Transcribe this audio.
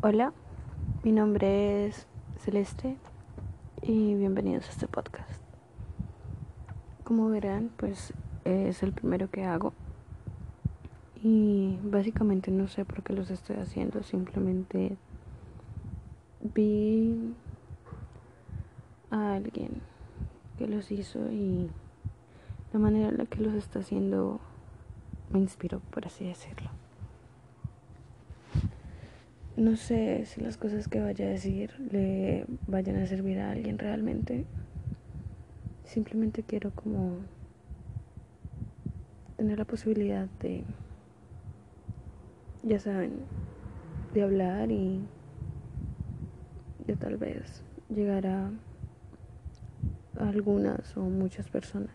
Hola, mi nombre es Celeste y bienvenidos a este podcast. Como verán, pues es el primero que hago y básicamente no sé por qué los estoy haciendo, simplemente vi a alguien que los hizo y la manera en la que los está haciendo me inspiró, por así decirlo. No sé si las cosas que vaya a decir le vayan a servir a alguien realmente. Simplemente quiero como tener la posibilidad de, ya saben, de hablar y de tal vez llegar a algunas o muchas personas.